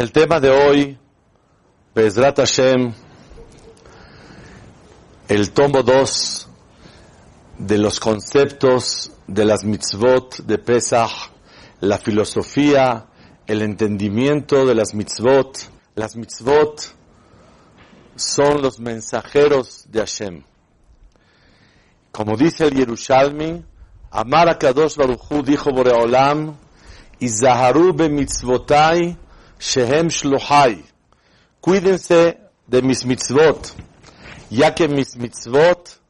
El tema de hoy, Bezrat Hashem, el tomo 2 de los conceptos de las mitzvot de Pesach, la filosofía, el entendimiento de las mitzvot. Las mitzvot son los mensajeros de Hashem. Como dice el Yerushalmi, Amar Kadosh Baruchu dijo Boreolam, Izaharu be mitzvotai shehem shlohai. Cuídense de mis mitzvot, ya que mis mitzvot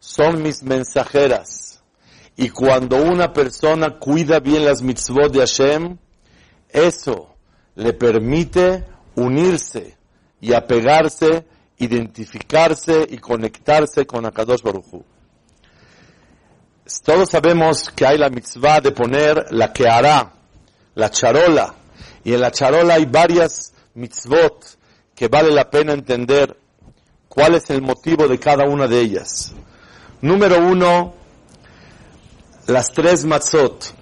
son mis mensajeras. Y cuando una persona cuida bien las mitzvot de Hashem, eso le permite unirse y apegarse, identificarse y conectarse con Akadosh Baruchu. Todos sabemos que hay la mitzvah de poner la que hará, la charola, y en la charola hay varias mitzvot que vale la pena entender cuál es el motivo de cada una de ellas. Número uno, las tres matzot.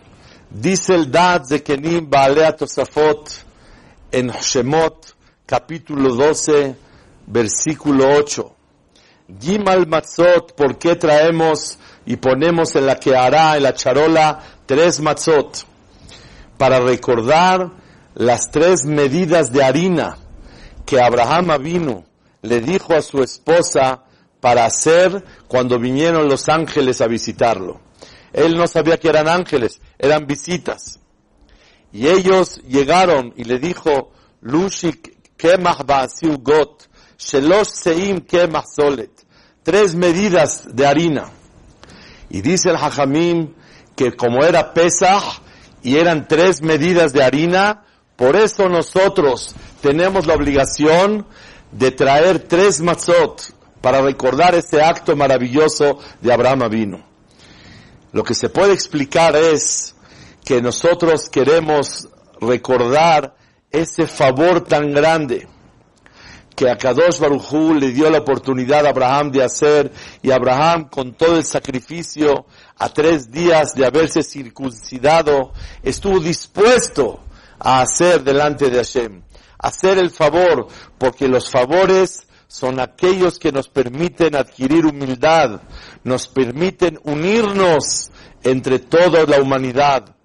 Dice el Dad de Kenim Baalea Tosafot en Shemot, capítulo 12, versículo 8. Gimal matzot, ¿por qué traemos y ponemos en la que hará, en la charola, tres matzot? Para recordar las tres medidas de harina que Abraham vino, le dijo a su esposa para hacer cuando vinieron los ángeles a visitarlo. Él no sabía que eran ángeles, eran visitas. Y ellos llegaron y le dijo, Lushik seim solet. Tres medidas de harina. Y dice el Hajamim que como era Pesach y eran tres medidas de harina, por eso nosotros tenemos la obligación de traer tres matzot para recordar este acto maravilloso de Abraham vino. Lo que se puede explicar es que nosotros queremos recordar ese favor tan grande que a Kadosh Barujú le dio la oportunidad a Abraham de hacer y Abraham con todo el sacrificio a tres días de haberse circuncidado estuvo dispuesto a hacer delante de Hashem, hacer el favor porque los favores son aquellos que nos permiten adquirir humildad, nos permiten unirnos entre toda la humanidad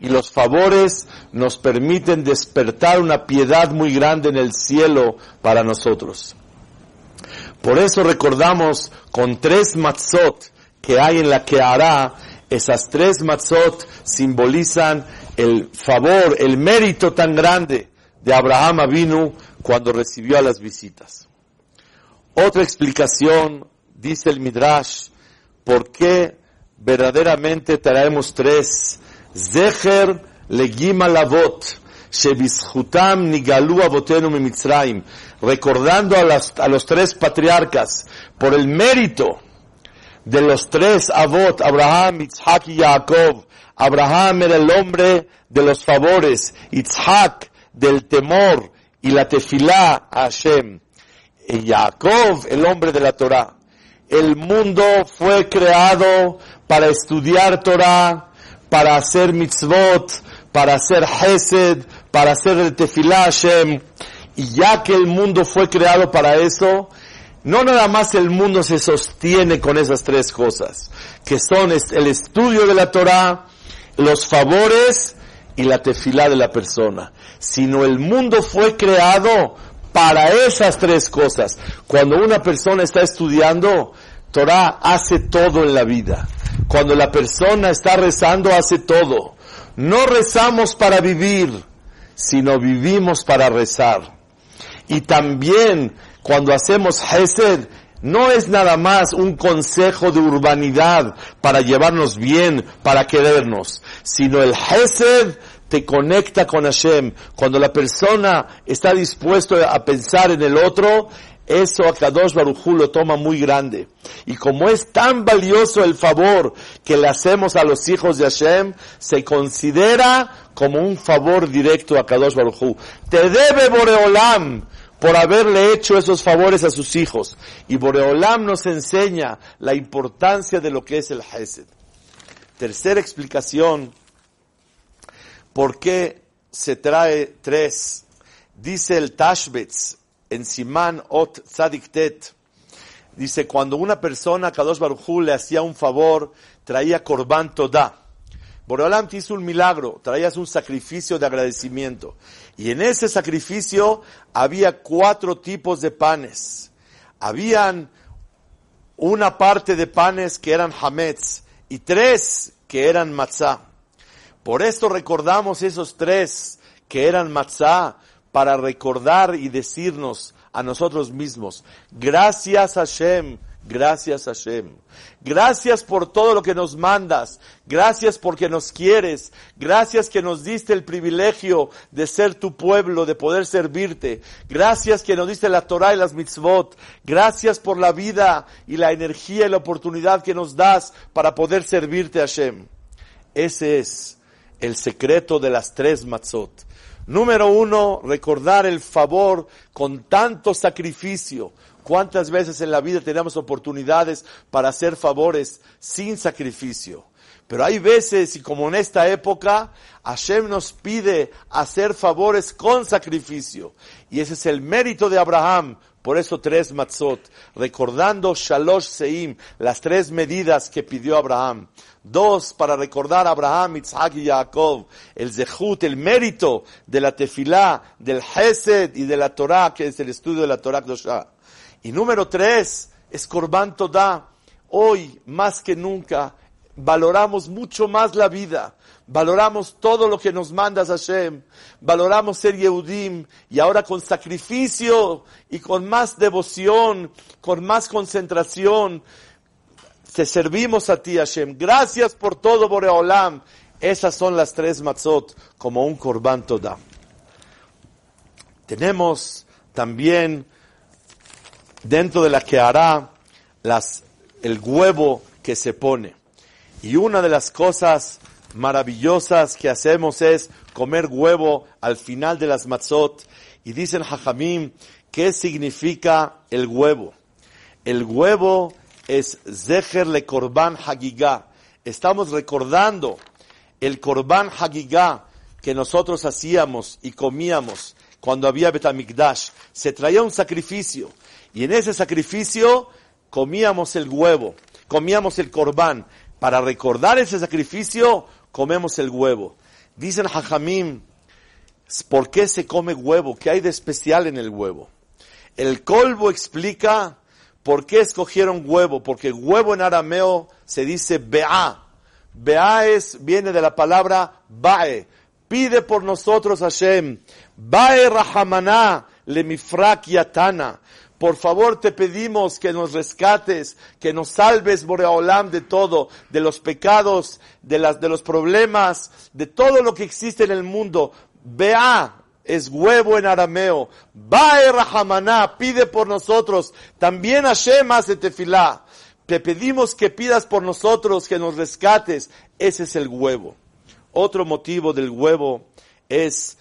y los favores nos permiten despertar una piedad muy grande en el cielo para nosotros. Por eso recordamos con tres matzot que hay en la que hará, esas tres matzot simbolizan el favor, el mérito tan grande de Abraham Avinu cuando recibió a las visitas. Otra explicación, dice el Midrash, por qué verdaderamente traemos tres Zecher legima lavot, shebizchutam nigalu avotenu mimitzraim, recordando a, a los tres patriarcas por el mérito de los tres avot, Abraham, Isaac y Jacob. Abraham era el hombre de los favores, Isaac del temor y la tefilá a Hashem. Y Jacob, el hombre de la Torah. El mundo fue creado para estudiar Torah, para hacer mitzvot, para hacer hesed, para hacer el tefilá Hashem. Y ya que el mundo fue creado para eso, no nada más el mundo se sostiene con esas tres cosas, que son el estudio de la Torah, los favores y la tefilá de la persona, sino el mundo fue creado para esas tres cosas. Cuando una persona está estudiando, Torah hace todo en la vida. Cuando la persona está rezando, hace todo. No rezamos para vivir, sino vivimos para rezar. Y también cuando hacemos Hesed, no es nada más un consejo de urbanidad para llevarnos bien, para querernos, sino el Hesed te conecta con Hashem. Cuando la persona está dispuesto a pensar en el otro, eso a Kadosh Barujú lo toma muy grande. Y como es tan valioso el favor que le hacemos a los hijos de Hashem, se considera como un favor directo a Kadosh Barujú. Te debe Boreolam por haberle hecho esos favores a sus hijos. Y Boreolam nos enseña la importancia de lo que es el Hesed. Tercera explicación, ¿por qué se trae tres? Dice el Tashbetz en Simán Ot Tzadiktet, dice, cuando una persona, Kadosh Baruj le hacía un favor, traía Korban Todá. Boreolam te hizo un milagro, traías un sacrificio de agradecimiento. Y en ese sacrificio había cuatro tipos de panes. Habían una parte de panes que eran hametz y tres que eran matzah. Por esto recordamos esos tres que eran matzah para recordar y decirnos a nosotros mismos, gracias Hashem, gracias Hashem, gracias por todo lo que nos mandas, gracias porque nos quieres, gracias que nos diste el privilegio de ser tu pueblo, de poder servirte, gracias que nos diste la Torah y las mitzvot, gracias por la vida y la energía y la oportunidad que nos das para poder servirte Hashem. Ese es el secreto de las tres matzot. Número uno, recordar el favor con tanto sacrificio. ¿Cuántas veces en la vida tenemos oportunidades para hacer favores sin sacrificio? Pero hay veces, y como en esta época, Hashem nos pide hacer favores con sacrificio. Y ese es el mérito de Abraham. Por eso tres matzot, recordando Shalosh Seim, las tres medidas que pidió Abraham. Dos, para recordar a Abraham, Isaac y Jacob, el zehut, el mérito de la tefilá, del hesed y de la Torah, que es el estudio de la Torah Y número tres, es Korban Todá. Hoy, más que nunca, valoramos mucho más la vida, valoramos todo lo que nos mandas Hashem, valoramos ser Yehudim y ahora con sacrificio y con más devoción, con más concentración, te servimos a ti, Hashem. Gracias por todo, Boreolam. Esas son las tres matzot como un korban toda. Tenemos también dentro de la que hará el huevo que se pone. Y una de las cosas maravillosas que hacemos es comer huevo al final de las matzot. Y dicen Jajamim, ¿qué significa el huevo? El huevo es Zecher le Korban Hagigá. Estamos recordando el Korban Hagigá que nosotros hacíamos y comíamos cuando había Betamikdash. Se traía un sacrificio y en ese sacrificio comíamos el huevo, comíamos el Korban. Para recordar ese sacrificio, comemos el huevo. Dicen Hajamim, ¿por qué se come huevo? ¿Qué hay de especial en el huevo? El colbo explica ¿Por qué escogieron huevo? Porque huevo en arameo se dice Be'a. Be'a es, viene de la palabra Bae. Pide por nosotros Hashem. Bae Rahamana lemifrak yatana. Por favor te pedimos que nos rescates, que nos salves, Boreolam, de todo, de los pecados, de, las, de los problemas, de todo lo que existe en el mundo. Be'a, es huevo en arameo. Bae Rahamana, pide por nosotros. También Hashem hace tefilá. Te pedimos que pidas por nosotros, que nos rescates. Ese es el huevo. Otro motivo del huevo es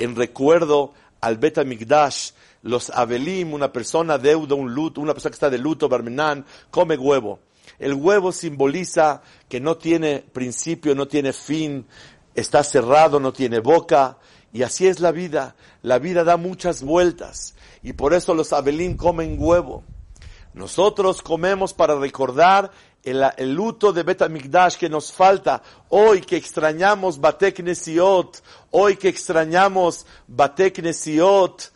en recuerdo al Bet Migdash, los Abelim, una persona deuda, un luto, una persona que está de luto, Barmenán, come huevo. El huevo simboliza que no tiene principio, no tiene fin, está cerrado, no tiene boca, y así es la vida. La vida da muchas vueltas. Y por eso los Abelín comen huevo. Nosotros comemos para recordar el, luto de Betamigdash que nos falta. Hoy que extrañamos Batek Nesiot. Hoy que extrañamos Batek Nesiot.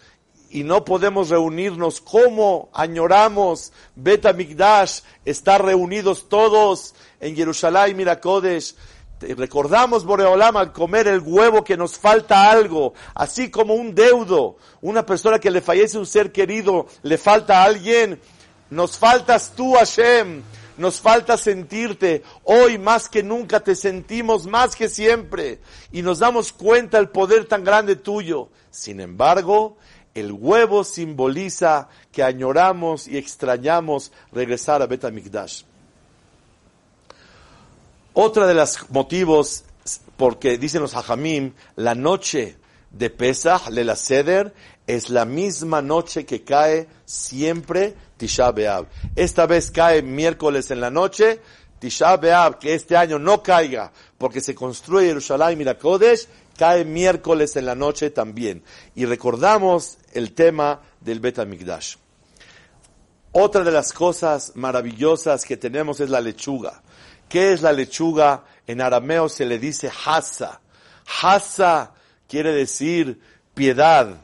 Y no podemos reunirnos. ¿Cómo añoramos Betamigdash? Estar reunidos todos en Jerusalén, Mirakodesh recordamos Boreolam al comer el huevo que nos falta algo, así como un deudo, una persona que le fallece un ser querido, le falta a alguien, nos faltas tú Hashem, nos falta sentirte, hoy más que nunca te sentimos más que siempre y nos damos cuenta el poder tan grande tuyo. Sin embargo, el huevo simboliza que añoramos y extrañamos regresar a Betamikdash. Otra de los motivos, porque dicen los hajamim, la noche de Pesach, la Seder, es la misma noche que cae siempre Tisha B'Av. Esta vez cae miércoles en la noche, Tisha B'Av, que este año no caiga, porque se construye Jerusalén y Kodesh, cae miércoles en la noche también. Y recordamos el tema del Bet HaMikdash. Otra de las cosas maravillosas que tenemos es la lechuga. ¿Qué es la lechuga? En arameo se le dice hasa. Hasa quiere decir piedad.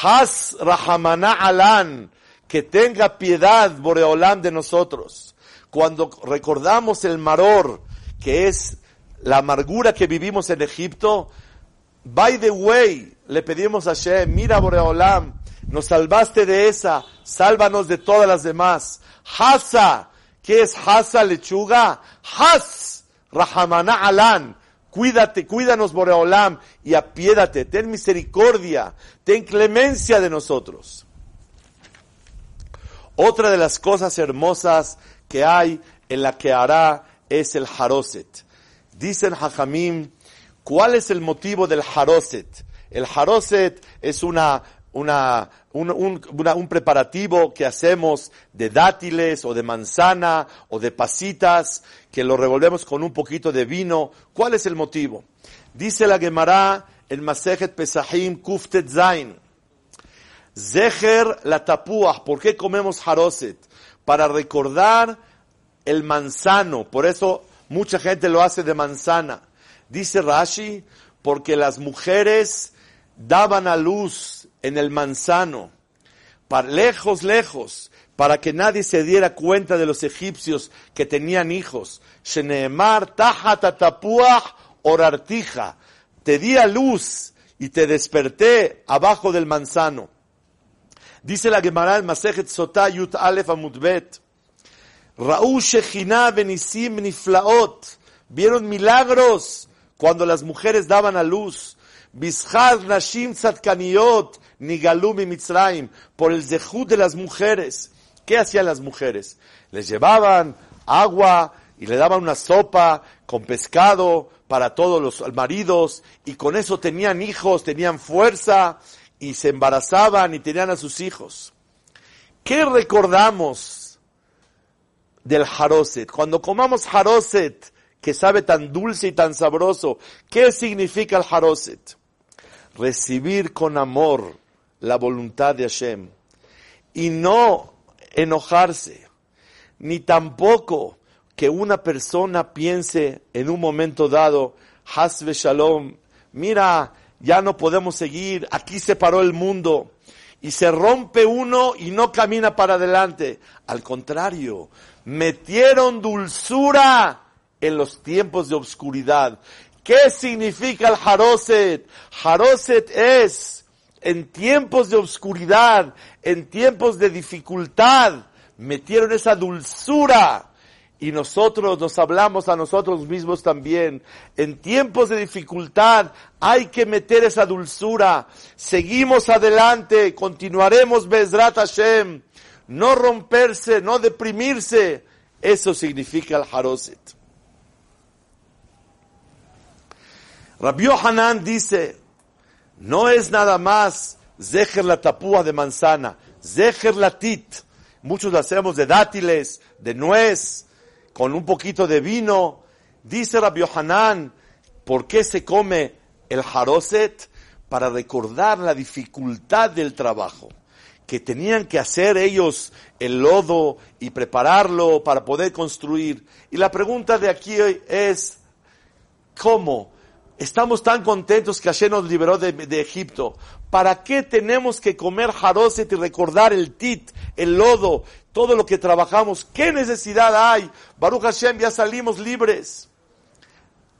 Has rahamana alan, que tenga piedad Boreolam de nosotros. Cuando recordamos el maror, que es la amargura que vivimos en Egipto, by the way, le pedimos a Shem, mira Boreolam, nos salvaste de esa, sálvanos de todas las demás. Hasa, ¿qué es Hasa lechuga? Has, Rahamana Alan, cuídate, cuídanos Boreolam y apiédate, ten misericordia, ten clemencia de nosotros. Otra de las cosas hermosas que hay en la que hará es el Haroset. Dicen Hajamim, ¿cuál es el motivo del Haroset? El Haroset es una, una, un, un, preparativo que hacemos de dátiles o de manzana o de pasitas que lo revolvemos con un poquito de vino. ¿Cuál es el motivo? Dice la Gemara en Masejet Pesahim Kuftet Zain. Zeher la tapuah. ¿Por qué comemos haroset? Para recordar el manzano. Por eso mucha gente lo hace de manzana. Dice Rashi, porque las mujeres daban a luz en el manzano, para lejos, lejos, para que nadie se diera cuenta de los egipcios que tenían hijos. Sheneemar tapuah orartija. Te di a luz y te desperté abajo del manzano. Dice la Gemara el Masejet Sotah Yut Aleph Amudbet. Raúl Shechina Benisim Niflaot. Vieron milagros cuando las mujeres daban a luz. Bishar Nashim Nigalumi Mitzrayim. Por el zehut de las mujeres. ¿Qué hacían las mujeres? Les llevaban agua y le daban una sopa con pescado para todos los maridos y con eso tenían hijos, tenían fuerza y se embarazaban y tenían a sus hijos. ¿Qué recordamos del haroset? Cuando comamos haroset, que sabe tan dulce y tan sabroso, ¿qué significa el haroset? Recibir con amor la voluntad de Hashem y no enojarse, ni tampoco que una persona piense en un momento dado, Hasbe Shalom, mira, ya no podemos seguir, aquí se paró el mundo. Y se rompe uno y no camina para adelante. Al contrario, metieron dulzura en los tiempos de obscuridad. ¿Qué significa el Haroset? Haroset es en tiempos de obscuridad, en tiempos de dificultad, metieron esa dulzura y nosotros nos hablamos a nosotros mismos también. En tiempos de dificultad hay que meter esa dulzura. Seguimos adelante, continuaremos Bezrat Hashem. No romperse, no deprimirse. Eso significa el Haroset. Rabbi Hanan dice, no es nada más Zeher la tapúa de manzana, Zeher la tit. Muchos lo hacemos de dátiles, de nuez, con un poquito de vino. Dice Rabbi Hanan, ¿por qué se come el haroset? Para recordar la dificultad del trabajo, que tenían que hacer ellos el lodo y prepararlo para poder construir. Y la pregunta de aquí es, ¿cómo? Estamos tan contentos que Hashem nos liberó de, Egipto. ¿Para qué tenemos que comer jaroset y recordar el tit, el lodo, todo lo que trabajamos? ¿Qué necesidad hay? Baruch Hashem, ya salimos libres.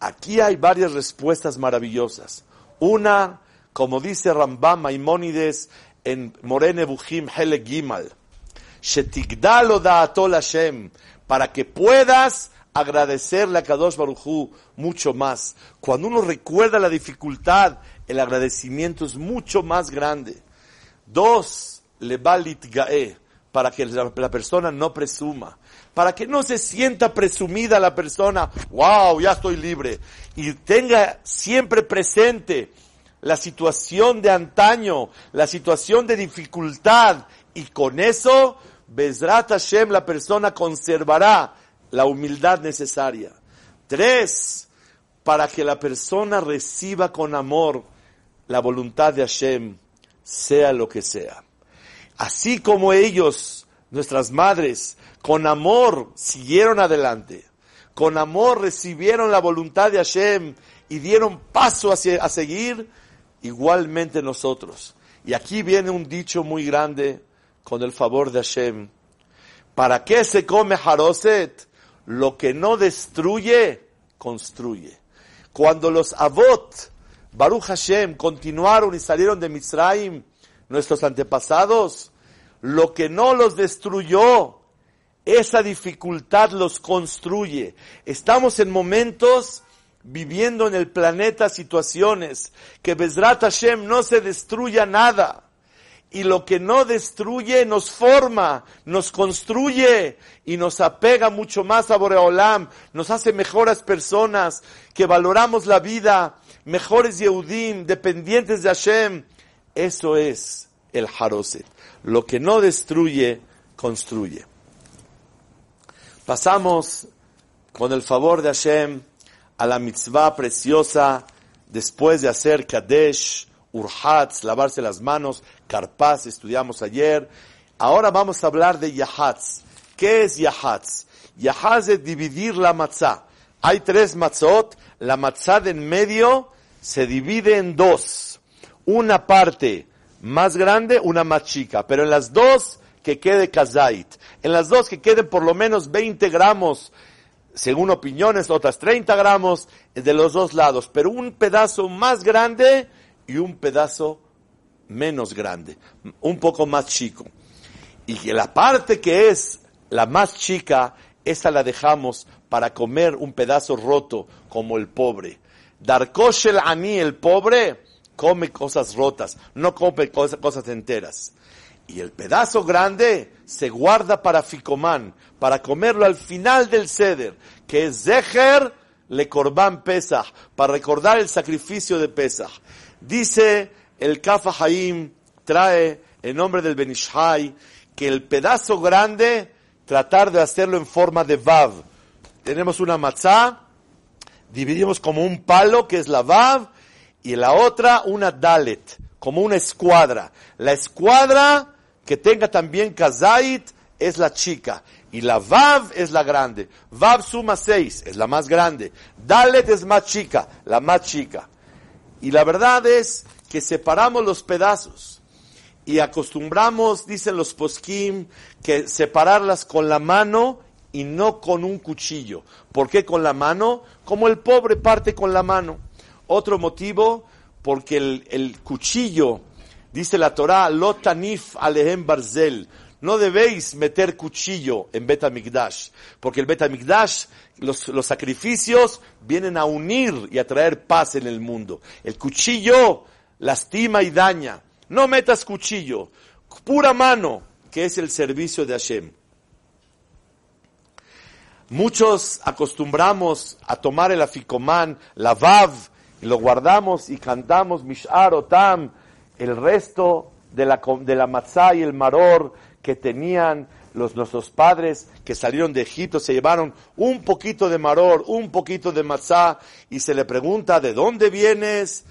Aquí hay varias respuestas maravillosas. Una, como dice Rambam Maimónides en Morene Buhim Hele Gimal, Shetigdalo Hashem, para que puedas agradecerle a Kadosh Baruchu mucho más. Cuando uno recuerda la dificultad, el agradecimiento es mucho más grande. Dos, le gae, para que la persona no presuma, para que no se sienta presumida la persona, wow, ya estoy libre, y tenga siempre presente la situación de antaño, la situación de dificultad, y con eso, Bezrat Hashem, la persona conservará la humildad necesaria. Tres, para que la persona reciba con amor la voluntad de Hashem, sea lo que sea. Así como ellos, nuestras madres, con amor siguieron adelante, con amor recibieron la voluntad de Hashem y dieron paso hacia, a seguir, igualmente nosotros. Y aquí viene un dicho muy grande con el favor de Hashem. ¿Para qué se come Haroset? Lo que no destruye, construye. Cuando los Avot, Baruch Hashem, continuaron y salieron de Misraim, nuestros antepasados, lo que no los destruyó, esa dificultad los construye. Estamos en momentos viviendo en el planeta situaciones que Bezrat Hashem no se destruya nada. Y lo que no destruye nos forma, nos construye y nos apega mucho más a Boreolam, nos hace mejores personas, que valoramos la vida, mejores Yehudim, dependientes de Hashem. Eso es el Haroset. Lo que no destruye, construye. Pasamos, con el favor de Hashem, a la mitzvah preciosa, después de hacer Kadesh, Urhatz, lavarse las manos, Karpaz, estudiamos ayer. Ahora vamos a hablar de Yahatz. ¿Qué es Yahatz? Yahatz es dividir la matzah. Hay tres matzot, la matzah de en medio se divide en dos. Una parte más grande, una más chica, pero en las dos que quede kazait. En las dos que queden por lo menos 20 gramos, según opiniones, otras 30 gramos de los dos lados, pero un pedazo más grande y un pedazo menos grande, un poco más chico. Y que la parte que es la más chica, esa la dejamos para comer un pedazo roto como el pobre. Darkoshel Ani, el pobre, come cosas rotas, no come cosas, cosas enteras. Y el pedazo grande se guarda para Ficomán, para comerlo al final del ceder, que es Zeher le Corban Pesach, para recordar el sacrificio de Pesach. Dice el Kafa Haim, trae en nombre del Benishai, que el pedazo grande, tratar de hacerlo en forma de Vav. Tenemos una matzá, dividimos como un palo, que es la Vav, y la otra una Dalet, como una escuadra. La escuadra que tenga también Kazait es la chica. Y la Vav es la grande. Vav suma seis, es la más grande. Dalet es más chica, la más chica. Y la verdad es que separamos los pedazos y acostumbramos, dicen los poskim, que separarlas con la mano y no con un cuchillo. ¿Por qué con la mano? Como el pobre parte con la mano. Otro motivo, porque el, el cuchillo, dice la Torah, lotanif alehem barzel, no debéis meter cuchillo en Betamigdash, porque el Betamigdash, los, los sacrificios vienen a unir y a traer paz en el mundo. El cuchillo lastima y daña. No metas cuchillo, pura mano, que es el servicio de Hashem. Muchos acostumbramos a tomar el aficomán, la vav, y lo guardamos y cantamos mishar otam, el resto de la, de la matzah y el maror que tenían los, nuestros padres que salieron de Egipto, se llevaron un poquito de maror, un poquito de matzá, y se le pregunta, ¿de dónde vienes?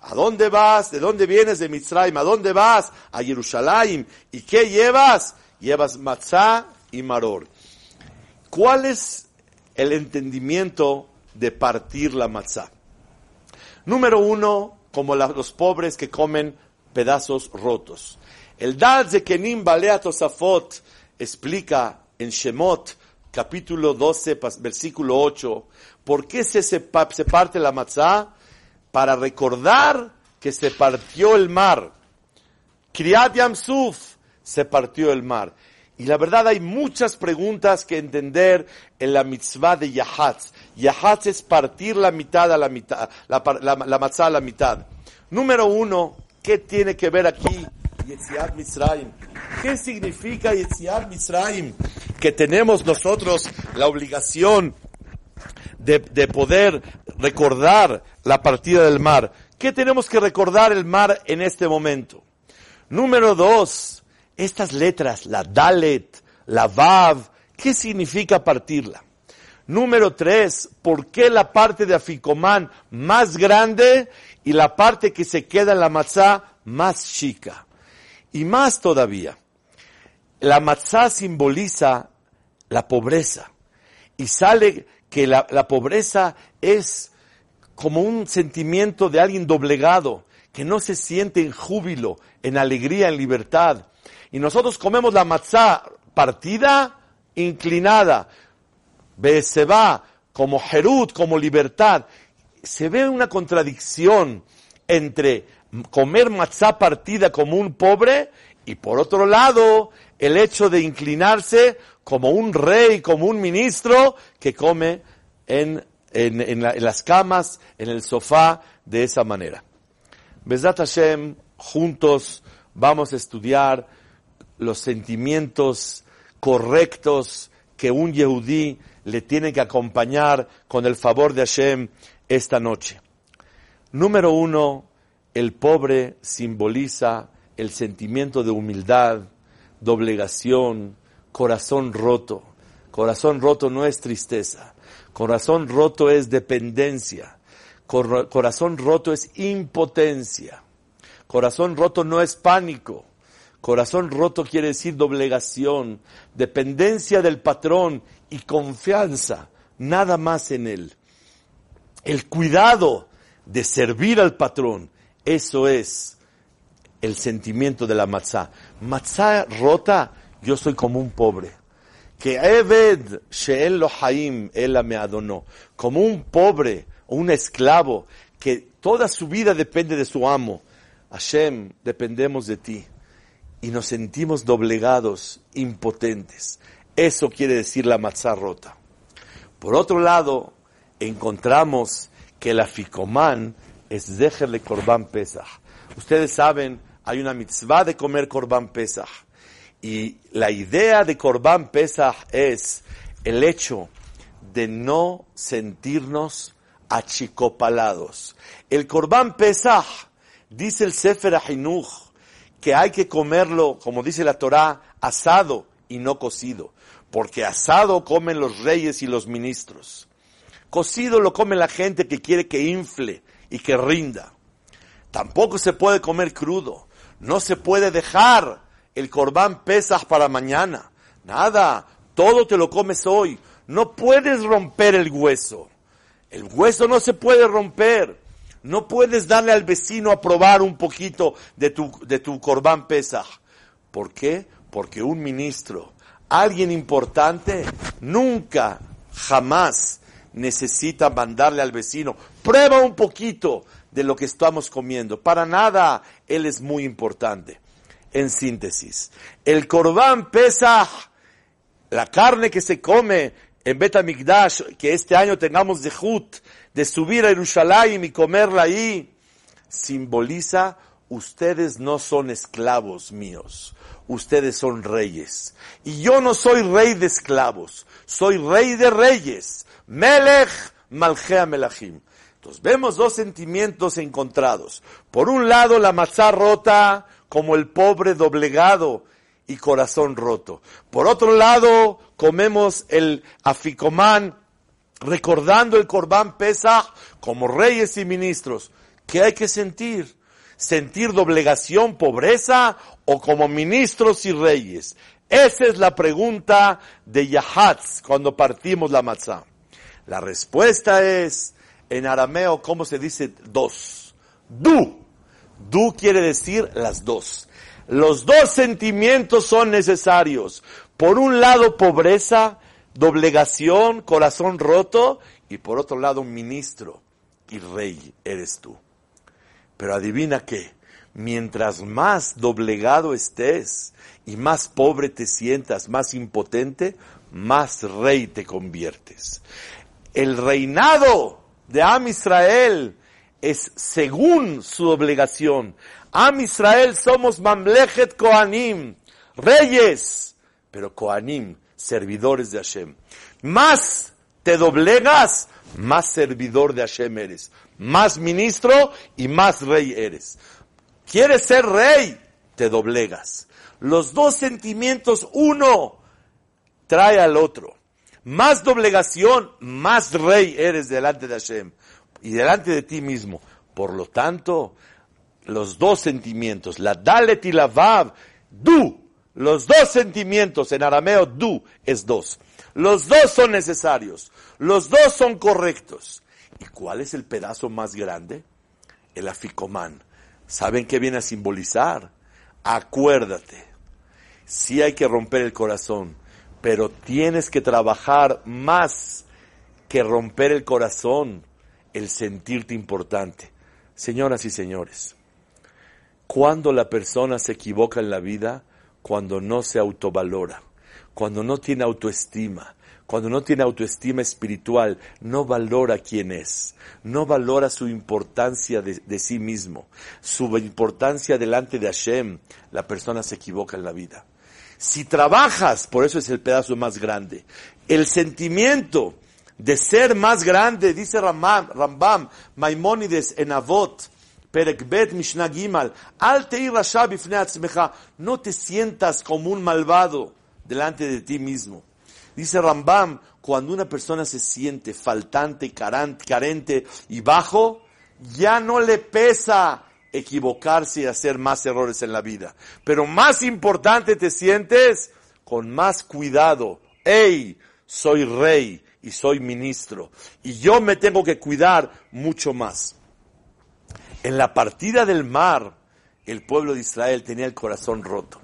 ¿A dónde vas? ¿De dónde vienes? De Mitzrayim. ¿A dónde vas? A Jerusalén. ¿Y qué llevas? Llevas matzá y maror. ¿Cuál es el entendimiento de partir la matzá? Número uno, como los pobres que comen pedazos rotos. El Dal de Kenim Balea Tosafot explica en Shemot, capítulo 12, versículo 8, por qué se, se, parte la matzá para recordar que se partió el mar. Kriyat Yamsuf se partió el mar. Y la verdad hay muchas preguntas que entender en la mitzvah de Yahatz. Yahatz es partir la mitad a la mitad, la, la, la matzah a la mitad. Número uno, ¿qué tiene que ver aquí Yetziat Mitzrayim. ¿Qué significa Yetziat Mitzrayim? Que tenemos nosotros la obligación de, de poder recordar la partida del mar. ¿Qué tenemos que recordar el mar en este momento? Número dos, estas letras, la Dalet, la Vav, ¿qué significa partirla? Número tres, ¿por qué la parte de aficomán más grande y la parte que se queda en la matzá más chica? Y más todavía, la matzá simboliza la pobreza y sale que la, pobreza es como un sentimiento de alguien doblegado, que no se siente en júbilo, en alegría, en libertad. Y nosotros comemos la matzá partida, inclinada, va como Jerut, como libertad. Se ve una contradicción entre comer matzá partida como un pobre y por otro lado el hecho de inclinarse como un rey, como un ministro que come en, en, las camas, en el sofá, de esa manera. Besat Hashem, juntos vamos a estudiar los sentimientos correctos que un Yehudí le tiene que acompañar con el favor de Hashem esta noche. Número uno, el pobre simboliza el sentimiento de humildad, doblegación, corazón roto. Corazón roto no es tristeza. Corazón roto es dependencia. Corazón roto es impotencia. Corazón roto no es pánico. Corazón roto quiere decir doblegación, dependencia del patrón y confianza, nada más en él. El cuidado de servir al patrón, eso es el sentimiento de la matzá. Matzá rota, yo soy como un pobre. Que Eved She'el lo Haim, él me adonó. Como un pobre, un esclavo, que toda su vida depende de su amo. Hashem, dependemos de ti y nos sentimos doblegados, impotentes. Eso quiere decir la matzá rota. Por otro lado, encontramos que la ficomán es déjerle corbán pesach. Ustedes saben, hay una mitzvah de comer corbán pesach. Y la idea de corbán pesach es el hecho de no sentirnos achicopalados. El corbán pesach, dice el Sefer Ahinuch, que hay que comerlo, como dice la Torá, asado y no cocido, porque asado comen los reyes y los ministros. Cocido lo come la gente que quiere que infle y que rinda. Tampoco se puede comer crudo. No se puede dejar el corbán pesas para mañana. Nada. Todo te lo comes hoy. No puedes romper el hueso. El hueso no se puede romper. No puedes darle al vecino a probar un poquito de tu, de tu corbán pesaj. ¿Por qué? Porque un ministro, alguien importante, nunca, jamás necesita mandarle al vecino, prueba un poquito de lo que estamos comiendo. Para nada, él es muy importante. En síntesis, el corbán pesaj, la carne que se come en Betamigdash, que este año tengamos de Jut, de subir a Jerusalén y comerla ahí, simboliza, ustedes no son esclavos míos, ustedes son reyes. Y yo no soy rey de esclavos, soy rey de reyes. Melech Malchea Melachim. Vemos dos sentimientos encontrados. Por un lado la matzá rota como el pobre doblegado y corazón roto. Por otro lado comemos el aficomán recordando el Corbán Pesach como reyes y ministros. ¿Qué hay que sentir? ¿Sentir doblegación, pobreza o como ministros y reyes? Esa es la pregunta de Yahatz cuando partimos la matzah. La respuesta es, en arameo, ¿cómo se dice dos? Du. Du quiere decir las dos. Los dos sentimientos son necesarios. Por un lado, pobreza doblegación, corazón roto, y por otro lado, ministro y rey eres tú. Pero adivina qué, mientras más doblegado estés y más pobre te sientas, más impotente, más rey te conviertes. El reinado de Am Israel es según su obligación. Am Israel somos Mamlechet Koanim, reyes, pero Koanim, servidores de Hashem. Más te doblegas, más servidor de Hashem eres. Más ministro y más rey eres. ¿Quieres ser rey? Te doblegas. Los dos sentimientos, uno trae al otro. Más doblegación, más rey eres delante de Hashem y delante de ti mismo. Por lo tanto, los dos sentimientos, la Dalet y la Vav, du, los dos sentimientos en arameo du es dos. Los dos son necesarios, los dos son correctos. ¿Y cuál es el pedazo más grande? El aficomán. ¿Saben qué viene a simbolizar? Acuérdate, sí hay que romper el corazón, pero tienes que trabajar más que romper el corazón, el sentirte importante. Señoras y señores, cuando la persona se equivoca en la vida, cuando no se autovalora, cuando no tiene autoestima, cuando no tiene autoestima espiritual, no valora quién es, no valora su importancia de, de, sí mismo, su importancia delante de Hashem, la persona se equivoca en la vida. Si trabajas, por eso es el pedazo más grande, el sentimiento de ser más grande, dice Rambam, Rambam Maimónides en Avot, Perek Bet Mishnah Gimal, Al no te sientas como un malvado delante de ti mismo. Dice Rambam, cuando una persona se siente faltante, carente y bajo, ya no le pesa equivocarse y hacer más errores en la vida. Pero más importante te sientes con más cuidado. ¡Ey! Soy rey y soy ministro. Y yo me tengo que cuidar mucho más. En la partida del mar, el pueblo de Israel tenía el corazón roto.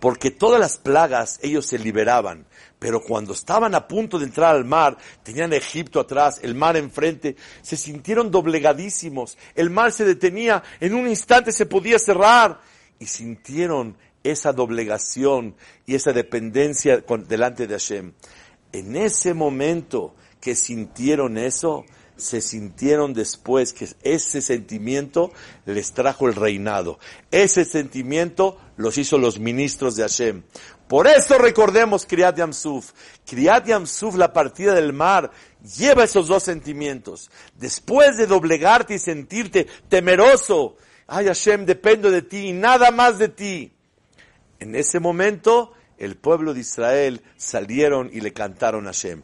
Porque todas las plagas ellos se liberaban. Pero cuando estaban a punto de entrar al mar, tenían Egipto atrás, el mar enfrente, se sintieron doblegadísimos. El mar se detenía, en un instante se podía cerrar. Y sintieron esa doblegación y esa dependencia delante de Hashem. En ese momento que sintieron eso, se sintieron después que ese sentimiento les trajo el reinado. Ese sentimiento los hizo los ministros de Hashem. Por eso recordemos Kriyat Yamsuf. Kriyat Yamsuf, la partida del mar, lleva esos dos sentimientos. Después de doblegarte y sentirte temeroso, ay Hashem, dependo de ti y nada más de ti. En ese momento, el pueblo de Israel salieron y le cantaron a Hashem.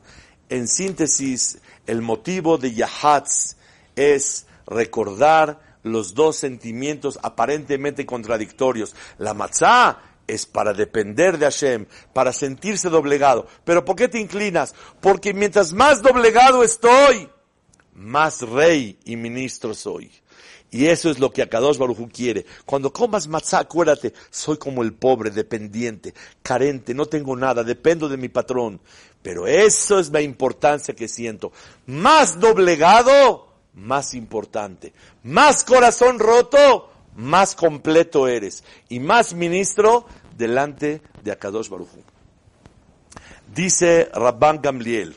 En síntesis, el motivo de Yahatz es recordar los dos sentimientos aparentemente contradictorios. La matzah es para depender de Hashem, para sentirse doblegado. Pero ¿por qué te inclinas? Porque mientras más doblegado estoy, más rey y ministro soy. Y eso es lo que Akadosh Baruj quiere. Cuando comas matzah, acuérdate, soy como el pobre, dependiente, carente, no tengo nada, dependo de mi patrón. Pero eso es la importancia que siento. Más doblegado, más importante. Más corazón roto, más completo eres. Y más ministro delante de Akadosh Baruj Dice Rabban Gamliel,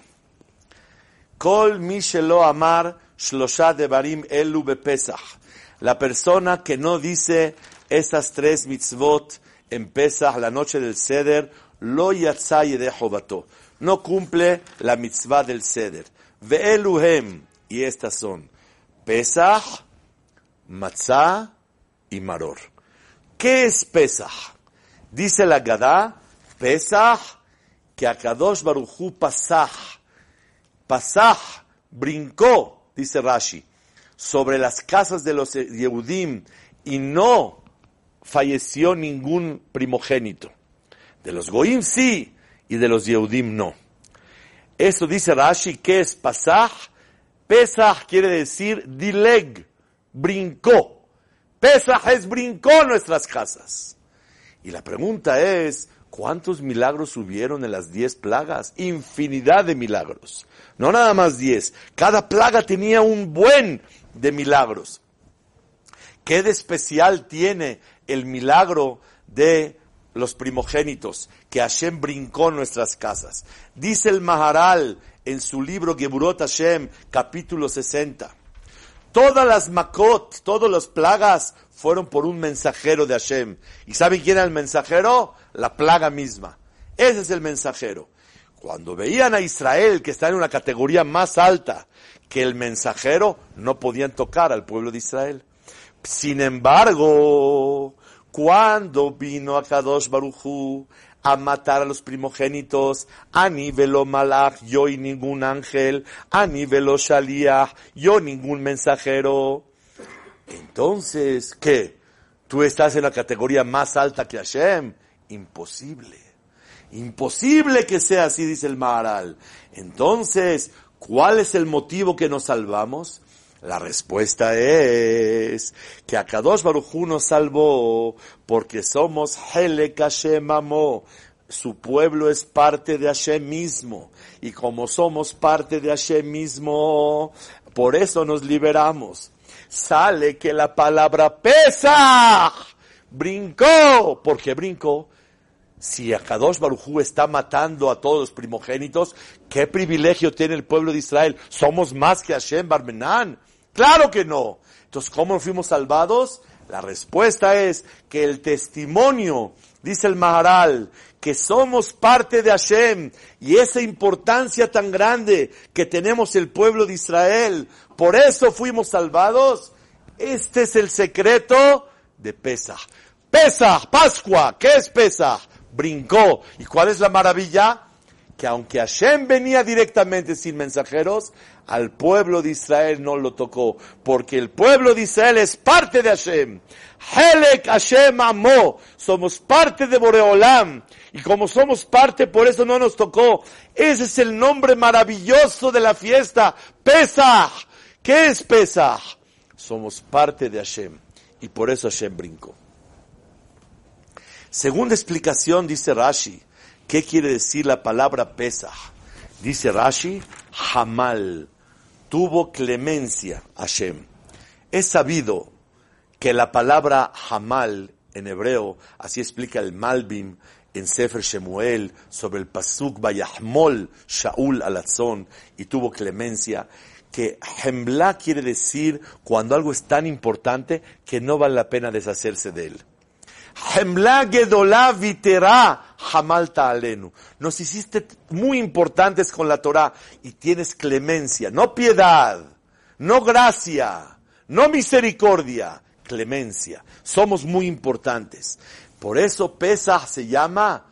Kol mi amar shlosha devarim elu bepesach la persona que no dice esas tres mitzvot en Pesach, la noche del Seder, lo yatzay de Jobato. No cumple la mitzvah del Seder. Ve'eluhem, y estas son Pesach, Matzah y Maror. ¿Qué es Pesach? Dice la Gadá, Pesach, que Akadosh Baruchu Pasach. Pasach brincó, dice Rashi sobre las casas de los Yehudim y no falleció ningún primogénito. De los Goim sí y de los Yehudim no. Eso dice Rashi que es Pasaj. Pesach quiere decir dileg, brincó. Pesach es brincó nuestras casas. Y la pregunta es, ¿cuántos milagros hubieron en las diez plagas? Infinidad de milagros. No nada más diez. Cada plaga tenía un buen de milagros. ¿Qué de especial tiene el milagro de los primogénitos que Hashem brincó en nuestras casas? Dice el Maharal en su libro Geburot Hashem, capítulo 60. Todas las makot, todas las plagas fueron por un mensajero de Hashem. ¿Y saben quién era el mensajero? La plaga misma. Ese es el mensajero. Cuando veían a Israel, que está en una categoría más alta que el mensajero, no podían tocar al pueblo de Israel. Sin embargo, cuando vino a Kadosh Baruchu a matar a los primogénitos, ani velo malach, yo y ningún ángel, ani velo shaliach, yo ningún mensajero. Entonces, ¿qué? ¿Tú estás en la categoría más alta que Hashem? Imposible. Imposible que sea así, dice el Maharal. Entonces, ¿cuál es el motivo que nos salvamos? La respuesta es que Akadosh Barujú nos salvó porque somos Helek Hashem Su pueblo es parte de Hashem mismo. Y como somos parte de Hashem mismo, por eso nos liberamos. Sale que la palabra pesa. Brincó. ¿Por qué brincó? Si Akadosh Barujú está matando a todos los primogénitos, ¿qué privilegio tiene el pueblo de Israel? ¿Somos más que Hashem Barmenán? Claro que no. Entonces, ¿cómo fuimos salvados? La respuesta es que el testimonio, dice el Maharal, que somos parte de Hashem y esa importancia tan grande que tenemos el pueblo de Israel, por eso fuimos salvados. Este es el secreto de Pesach. Pesach, Pascua, ¿qué es Pesach? Brincó. ¿Y cuál es la maravilla? Que aunque Hashem venía directamente sin mensajeros, al pueblo de Israel no lo tocó, porque el pueblo de Israel es parte de Hashem. Helek Hashem amó, somos parte de Boreolam, y como somos parte, por eso no nos tocó. Ese es el nombre maravilloso de la fiesta, Pesach. ¿Qué es Pesach? Somos parte de Hashem, y por eso Hashem brincó. Segunda explicación, dice Rashi, ¿qué quiere decir la palabra Pesach? Dice Rashi, Hamal, tuvo clemencia Hashem. Es sabido que la palabra Hamal en hebreo, así explica el Malbim en Sefer Shemuel sobre el Pasuk Bayahmol Shaul Alatzon y tuvo clemencia, que Hemla quiere decir cuando algo es tan importante que no vale la pena deshacerse de él. Hamalta Alenu. Nos hiciste muy importantes con la Torah y tienes clemencia, no piedad, no gracia, no misericordia, clemencia. Somos muy importantes. Por eso Pesach se llama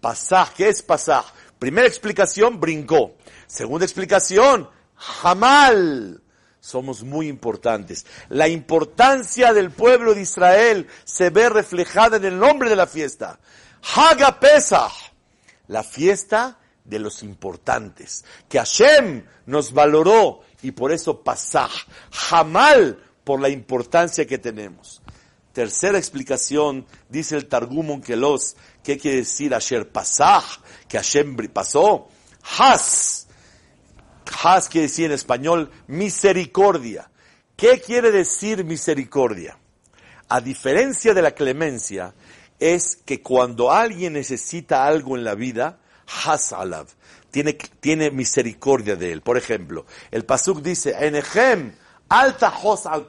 Pasaj. ¿Qué es Pasaj? Primera explicación, brincó. Segunda explicación, Hamal somos muy importantes. La importancia del pueblo de Israel se ve reflejada en el nombre de la fiesta. Haga Pesach, la fiesta de los importantes, que Hashem nos valoró y por eso Pasaj, Hamal, por la importancia que tenemos. Tercera explicación, dice el Targum Onkelos, ¿qué quiere decir Asher Pasaj? Que Hashem pasó. Has, Has quiere decir en español misericordia. ¿Qué quiere decir misericordia? A diferencia de la clemencia, es que cuando alguien necesita algo en la vida, Hasalav, tiene, tiene misericordia de él. Por ejemplo, el Pasuk dice, Enechem, alta hos al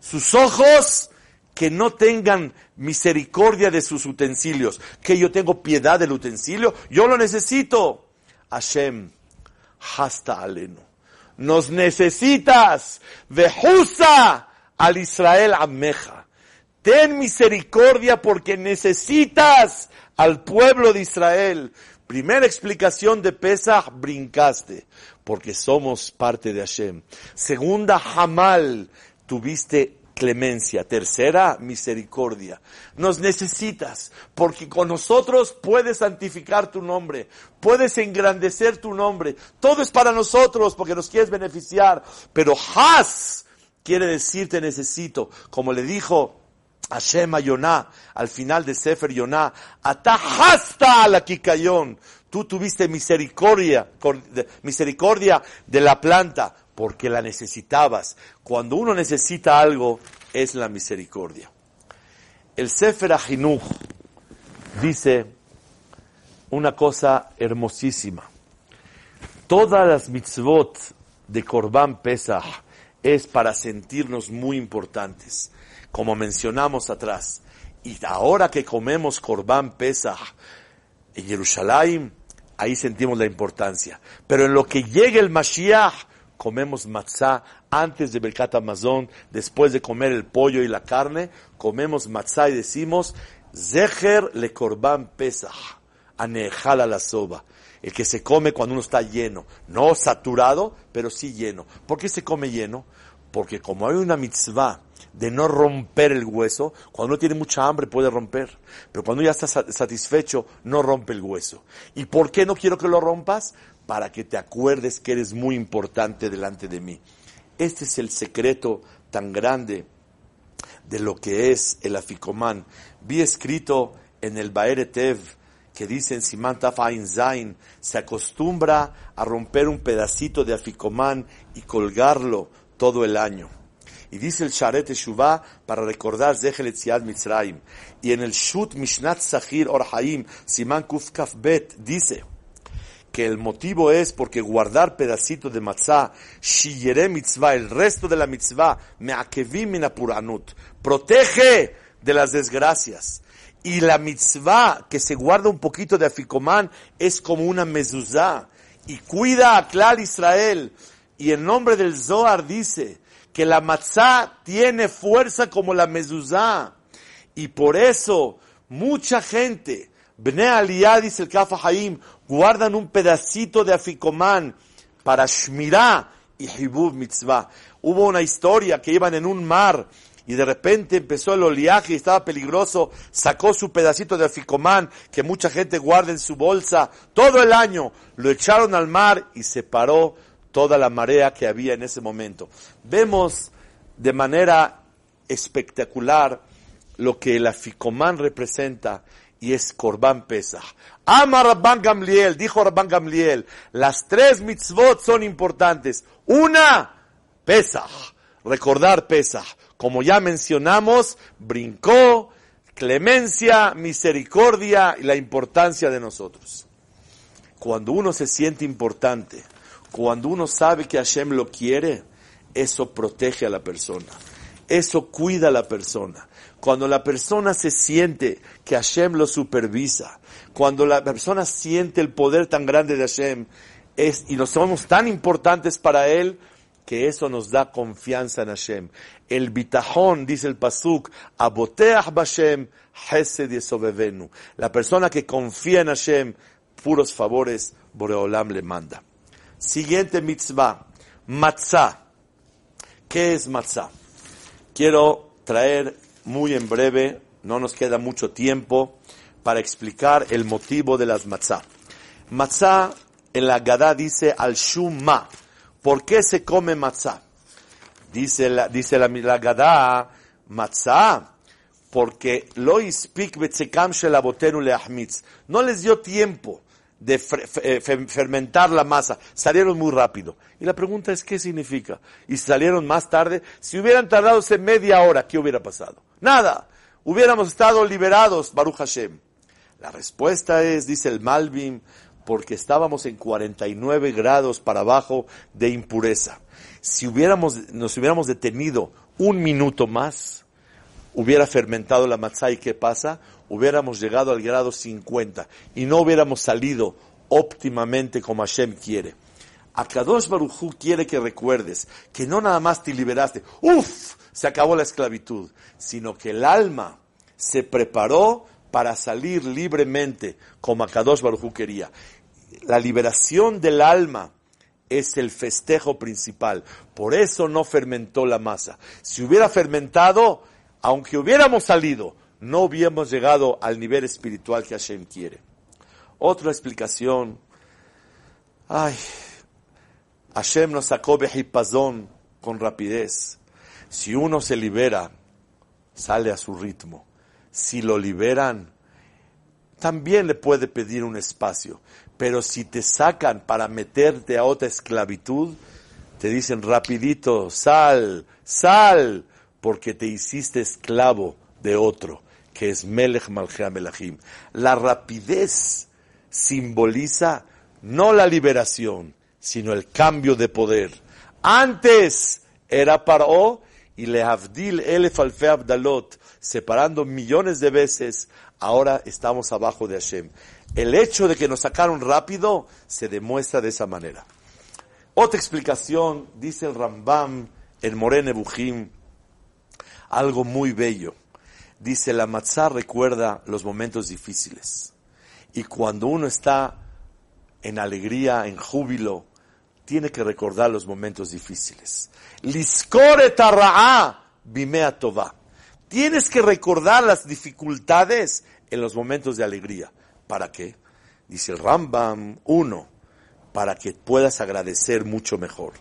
Sus ojos que no tengan misericordia de sus utensilios, que yo tengo piedad del utensilio, yo lo necesito. Hashem, hasta aleno. Nos necesitas. Vejusa al Israel ameja. Ten misericordia porque necesitas al pueblo de Israel. Primera explicación de Pesach, brincaste, porque somos parte de Hashem. Segunda, Hamal, tuviste clemencia. Tercera, misericordia. Nos necesitas, porque con nosotros puedes santificar tu nombre, puedes engrandecer tu nombre. Todo es para nosotros, porque nos quieres beneficiar. Pero has quiere decir te necesito, como le dijo Hashem a Yonah, al final de Sefer Yonah, atajasta a la Kikayón. Tú tuviste misericordia, misericordia de la planta porque la necesitabas. Cuando uno necesita algo, es la misericordia. El Sefer Ahinuch dice una cosa hermosísima. Todas las mitzvot de Korban Pesach es para sentirnos muy importantes, como mencionamos atrás. Y ahora que comemos Korban Pesach en Jerusalén, ahí sentimos la importancia. Pero en lo que llegue el Mashiach, comemos matzá antes de Berkat Amazon, después de comer el pollo y la carne, comemos matzá y decimos, Zecher le korban pesach, anejala la soba. El que se come cuando uno está lleno, no saturado, pero sí lleno. ¿Por qué se come lleno? Porque como hay una mitzvah de no romper el hueso, cuando uno tiene mucha hambre puede romper, pero cuando ya está satisfecho no rompe el hueso. ¿Y por qué no quiero que lo rompas? Para que te acuerdes que eres muy importante delante de mí. Este es el secreto tan grande de lo que es el aficomán. Vi escrito en el Baeretev que dice en Simán Zain, se acostumbra a romper un pedacito de aficomán y colgarlo todo el año. Y dice el Sharet Shuvah para recordar Etziad Mitzrayim. Y en el Shut Mishnat Sahir Orhaim, Simán Kuf Kaf Bet, dice que el motivo es porque guardar pedacitos de matzah, shiyere mitzvah, el resto de la mitzvah, me'akevim minapuranut, protege de las desgracias. Y la mitzvah que se guarda un poquito de aficomán es como una mezuzá y cuida a Clar Israel. Y en nombre del Zohar dice que la matzá tiene fuerza como la mezuzá. Y por eso mucha gente, Bnei Aliyah, dice el Kafa Haim, guardan un pedacito de aficomán para Shmirá y Hibub mitzvah. Hubo una historia que iban en un mar y de repente empezó el oleaje y estaba peligroso, sacó su pedacito de aficomán que mucha gente guarda en su bolsa todo el año, lo echaron al mar y se paró toda la marea que había en ese momento. Vemos de manera espectacular lo que el aficomán representa y es Corban Pesach. Ama Rabban Gamliel, dijo Rabban Gamliel, las tres mitzvot son importantes. Una, Pesach, recordar Pesach como ya mencionamos, brincó, clemencia, misericordia y la importancia de nosotros. Cuando uno se siente importante, cuando uno sabe que Hashem lo quiere, eso protege a la persona, eso cuida a la persona. Cuando la persona se siente que Hashem lo supervisa, cuando la persona siente el poder tan grande de Hashem, es, y nos somos tan importantes para Él, que eso nos da confianza en Hashem. El bitajón, dice el pasuk, aboteach Hashem, hesed yesobevenu. La persona que confía en Hashem, puros favores, Boreolam le manda. Siguiente mitzvah, matzah. ¿Qué es matzah? Quiero traer muy en breve, no nos queda mucho tiempo, para explicar el motivo de las matzah. Matzah en la Gadá dice al shumma. ¿Por qué se come matzah? Dice la, dice la, la Gadá, matzah, porque lo ispik leahmitz. No les dio tiempo de eh, fermentar la masa. Salieron muy rápido. Y la pregunta es, ¿qué significa? Y salieron más tarde. Si hubieran tardado media hora, ¿qué hubiera pasado? Nada. Hubiéramos estado liberados, Baruch Hashem. La respuesta es, dice el Malvin, porque estábamos en 49 grados para abajo de impureza. Si hubiéramos, nos hubiéramos detenido un minuto más, hubiera fermentado la matzá y ¿qué pasa? Hubiéramos llegado al grado 50 y no hubiéramos salido óptimamente como Hashem quiere. Akadosh Baruchú quiere que recuerdes que no nada más te liberaste, uff, se acabó la esclavitud, sino que el alma se preparó para salir libremente como Akadosh Baruj quería. La liberación del alma es el festejo principal. Por eso no fermentó la masa. Si hubiera fermentado, aunque hubiéramos salido, no hubiéramos llegado al nivel espiritual que Hashem quiere. Otra explicación. Ay, Hashem nos sacó Behipazón con rapidez. Si uno se libera, sale a su ritmo si lo liberan, también le puede pedir un espacio. Pero si te sacan para meterte a otra esclavitud, te dicen rapidito, sal, sal, porque te hiciste esclavo de otro, que es Melech Malchea Melachim. La rapidez simboliza no la liberación, sino el cambio de poder. Antes era Paró y le Havdil Elef Alfe Abdalot separando millones de veces, ahora estamos abajo de Hashem. El hecho de que nos sacaron rápido se demuestra de esa manera. Otra explicación, dice el Rambam en Morene Bujim, algo muy bello. Dice, la matzah recuerda los momentos difíciles. Y cuando uno está en alegría, en júbilo, tiene que recordar los momentos difíciles. Liskore bimea tova. Tienes que recordar las dificultades en los momentos de alegría. ¿Para qué? Dice el Rambam, uno, para que puedas agradecer mucho mejor.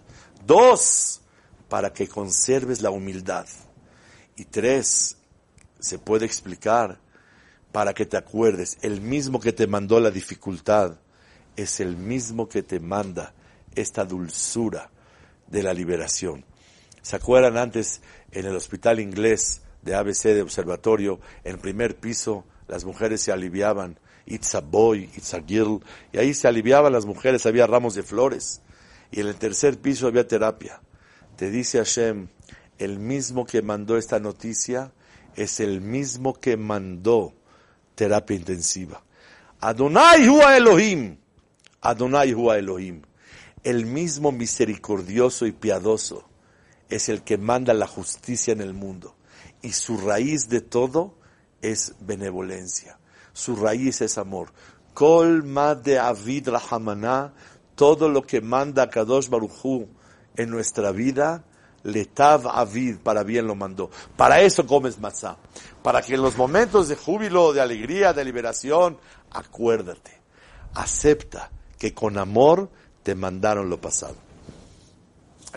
Dos, para que conserves la humildad. Y tres, se puede explicar para que te acuerdes, el mismo que te mandó la dificultad es el mismo que te manda esta dulzura de la liberación. ¿Se acuerdan antes en el hospital inglés de ABC de observatorio, en primer piso, las mujeres se aliviaban, it's a boy, it's a girl, y ahí se aliviaban las mujeres, había ramos de flores, y en el tercer piso había terapia. Te dice Hashem, el mismo que mandó esta noticia es el mismo que mandó terapia intensiva. Adonai Hua Elohim, Adonai Hua Elohim, el mismo misericordioso y piadoso es el que manda la justicia en el mundo. Y su raíz de todo es benevolencia. Su raíz es amor. Kol de avid rahamana, todo lo que manda Kadosh Baruchu en nuestra vida, letav avid, para bien lo mandó. Para eso comes matzah. Para que en los momentos de júbilo, de alegría, de liberación, acuérdate, acepta que con amor te mandaron lo pasado.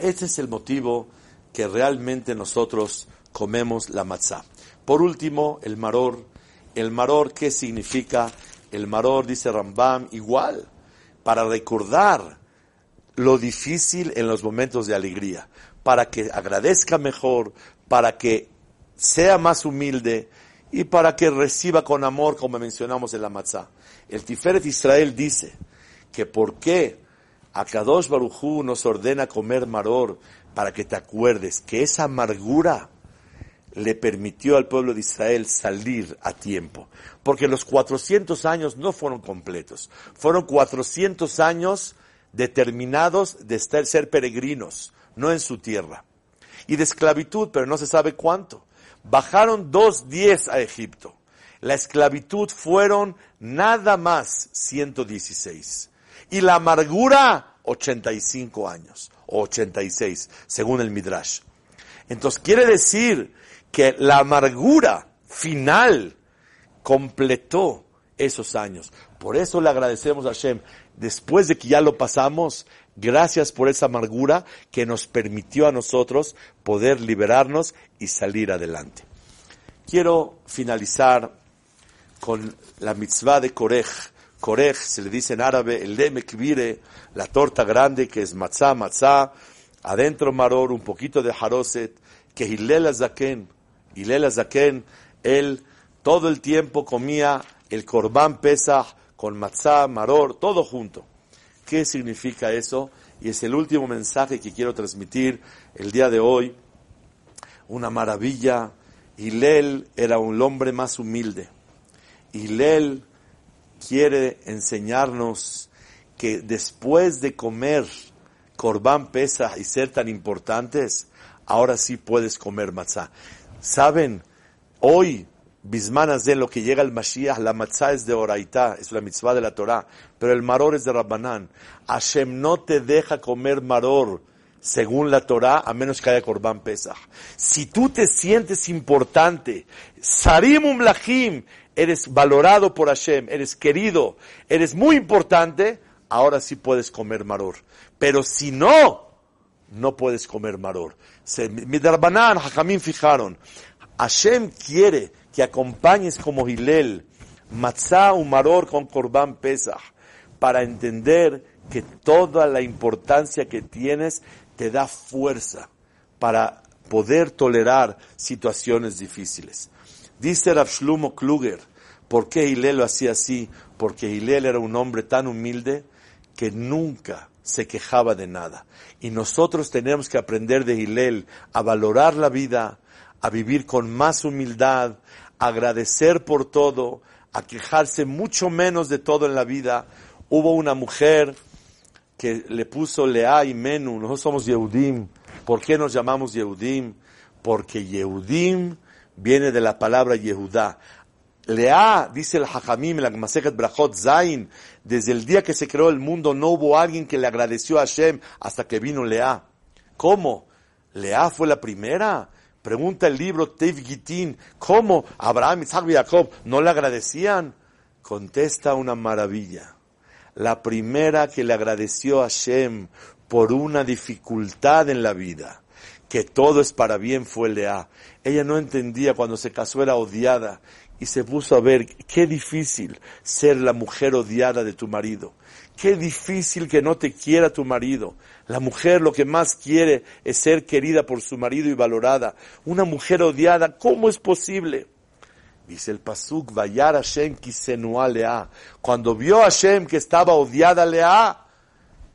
Este es el motivo que realmente nosotros comemos la matzá. Por último, el maror. El maror, ¿qué significa? El maror, dice Rambam, igual, para recordar lo difícil en los momentos de alegría, para que agradezca mejor, para que sea más humilde y para que reciba con amor, como mencionamos en la matzá. El Tiferet Israel dice que por qué Akadosh Barujú nos ordena comer maror para que te acuerdes que esa amargura le permitió al pueblo de Israel salir a tiempo. Porque los 400 años no fueron completos. Fueron 400 años determinados de ser peregrinos, no en su tierra. Y de esclavitud, pero no se sabe cuánto. Bajaron dos diez a Egipto. La esclavitud fueron nada más 116. Y la amargura, 85 años o 86, según el Midrash. Entonces quiere decir que la amargura final completó esos años. Por eso le agradecemos a Hashem, después de que ya lo pasamos, gracias por esa amargura que nos permitió a nosotros poder liberarnos y salir adelante. Quiero finalizar con la mitzvah de Korej, Korej, se le dice en árabe, el de la torta grande que es matzá, matzá, adentro maror, un poquito de haroset, que Hilel Zaken, Hilel Zaken, él todo el tiempo comía el corbán pesach con matzá, maror, todo junto. ¿Qué significa eso? Y es el último mensaje que quiero transmitir el día de hoy. Una maravilla. Hilel era un hombre más humilde. Hilel quiere enseñarnos que después de comer corbán pesa y ser tan importantes, ahora sí puedes comer matzá. Saben, hoy, bismanas de lo que llega el Mashiach, la matzá es de Oraitá, es la mitzvah de la Torah, pero el maror es de Rabbanán. Hashem no te deja comer maror según la Torah, a menos que haya Corbán Pesach. Si tú te sientes importante, Sarim Lachim, eres valorado por Hashem, eres querido, eres muy importante, ahora sí puedes comer maror. Pero si no, no puedes comer maror. Midarbanan, Hajamim fijaron, Hashem quiere que acompañes como Hilel, matzah o maror con Corbán Pesach, para entender que toda la importancia que tienes te da fuerza para poder tolerar situaciones difíciles. Dice Rav Shlomo Kluger, ¿por qué Hillel lo hacía así? Porque Hillel era un hombre tan humilde que nunca se quejaba de nada. Y nosotros tenemos que aprender de Hillel a valorar la vida, a vivir con más humildad, agradecer por todo, a quejarse mucho menos de todo en la vida. Hubo una mujer que le puso Lea y Menú. Nosotros somos Yehudim. ¿Por qué nos llamamos Yehudim? Porque Yehudim viene de la palabra Yehudá. Lea, dice el Hajamim, la Masechet Brachot Zain, desde el día que se creó el mundo no hubo alguien que le agradeció a Hashem hasta que vino Lea. ¿Cómo? ¿Lea fue la primera? Pregunta el libro Tev Gitin, ¿cómo Abraham, Isaac y Jacob no le agradecían? Contesta una maravilla. La primera que le agradeció a Hashem por una dificultad en la vida, que todo es para bien, fue Lea. Ella no entendía cuando se casó, era odiada y se puso a ver qué difícil ser la mujer odiada de tu marido. Qué difícil que no te quiera tu marido. La mujer lo que más quiere es ser querida por su marido y valorada. Una mujer odiada, ¿cómo es posible? Dice el Pasuk, Vayar Hashem kisenua lea. Cuando vio a Hashem que estaba odiada lea,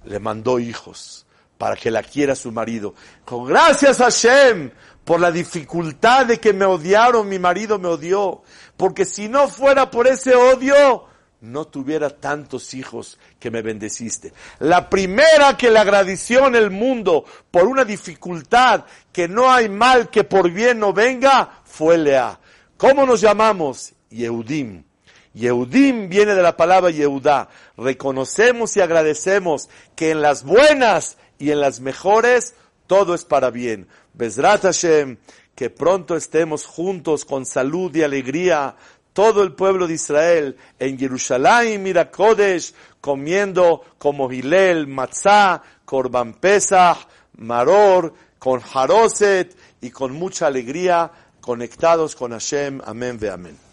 le mandó hijos para que la quiera su marido. Gracias a Hashem por la dificultad de que me odiaron, mi marido me odió. Porque si no fuera por ese odio, no tuviera tantos hijos que me bendeciste. La primera que le agradeció en el mundo por una dificultad que no hay mal que por bien no venga fue Lea. ¿Cómo nos llamamos? Yehudim. Yehudim viene de la palabra Yehudá. Reconocemos y agradecemos que en las buenas y en las mejores todo es para bien. Bezrat Hashem, que pronto estemos juntos con salud y alegría todo el pueblo de Israel en Jerusalén, mira Kodesh, comiendo como Hilel, Matzah, Korban Pesach, Maror, con Haroset y con mucha alegría, conectados con Hashem. Amén ve amén.